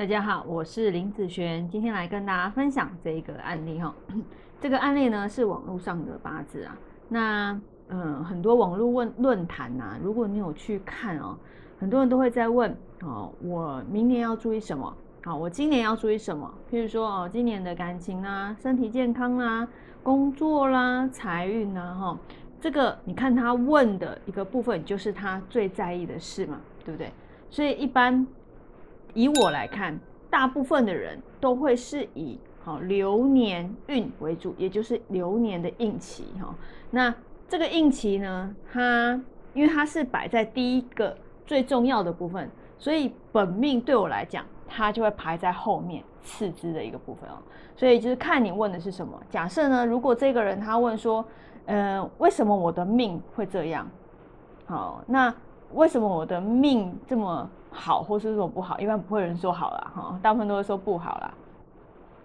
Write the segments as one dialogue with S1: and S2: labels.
S1: 大家好，我是林子璇，今天来跟大家分享这一个案例哈。这个案例呢是网络上的八字啊。那嗯，很多网络问论坛呐，如果你有去看哦，很多人都会在问哦，我明年要注意什么？好，我今年要注意什么？譬如说哦，今年的感情啊、身体健康啦、工作啦、财运呐，哈，这个你看他问的一个部分，就是他最在意的事嘛，对不对？所以一般。以我来看，大部分的人都会是以好流年运为主，也就是流年的应期哈。那这个应期呢，它因为它是摆在第一个最重要的部分，所以本命对我来讲，它就会排在后面次之的一个部分哦。所以就是看你问的是什么。假设呢，如果这个人他问说，呃，为什么我的命会这样？好，那为什么我的命这么？好，或是说不好，一般不会有人说好了哈，大部分都会说不好啦。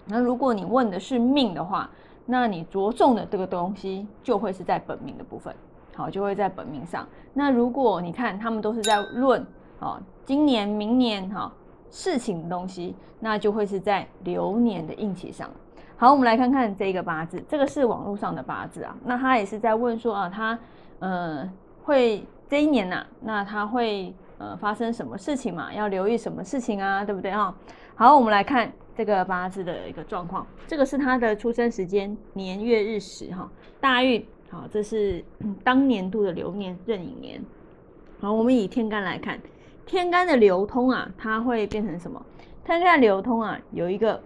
S1: 那如果你问的是命的话，那你着重的这个东西就会是在本命的部分，好，就会在本命上。那如果你看他们都是在论啊，今年、明年哈事情的东西，那就会是在流年的运气上。好，我们来看看这个八字，这个是网络上的八字啊，那他也是在问说啊，他呃会这一年呐，那他会。呃，发生什么事情嘛？要留意什么事情啊？对不对哈？好，我们来看这个八字的一个状况。这个是他的出生时间年月日时哈，大运好，这是当年度的流年壬寅年。好，我们以天干来看，天干的流通啊，它会变成什么？天干流通啊，有一个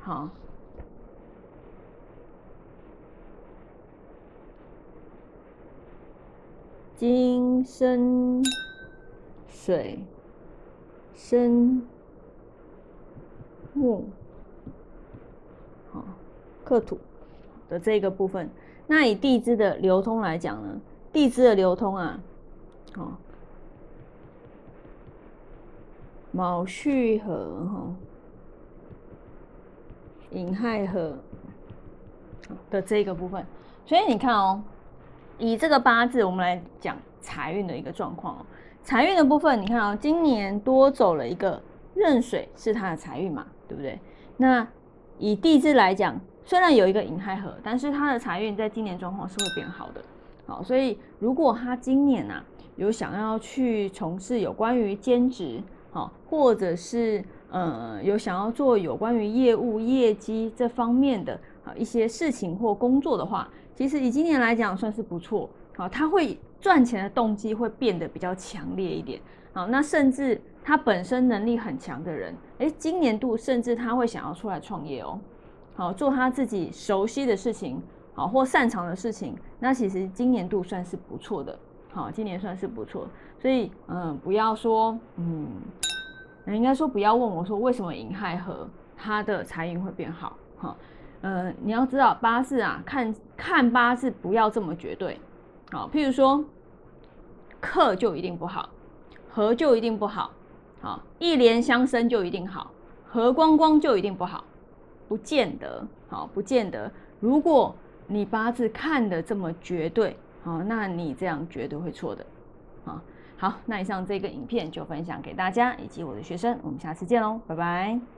S1: 好。金生水，生木，好克土的这个部分。那以地支的流通来讲呢，地支的流通啊，好卯戌合哈，寅亥合的这个部分。所以你看哦。以这个八字，我们来讲财运的一个状况哦。财运的部分，你看啊，今年多走了一个壬水，是他的财运嘛，对不对？那以地支来讲，虽然有一个寅亥合，但是他的财运在今年状况是会变好的。好，所以如果他今年呐有想要去从事有关于兼职，好，或者是呃有想要做有关于业务业绩这方面的啊一些事情或工作的话。其实以今年来讲算是不错，好，他会赚钱的动机会变得比较强烈一点，好，那甚至他本身能力很强的人，诶，今年度甚至他会想要出来创业哦，好，做他自己熟悉的事情，好或擅长的事情，那其实今年度算是不错的，好，今年算是不错，所以嗯，不要说嗯，应该说不要问我说为什么银亥和他的财运会变好，哈。呃，你要知道八字啊，看看八字不要这么绝对，好，譬如说克就一定不好，合就一定不好，好，一连相生就一定好，合光光就一定不好，不见得，好，不见得。如果你八字看的这么绝对，好，那你这样绝对会错的，啊，好，那以上这个影片就分享给大家以及我的学生，我们下次见喽，拜拜。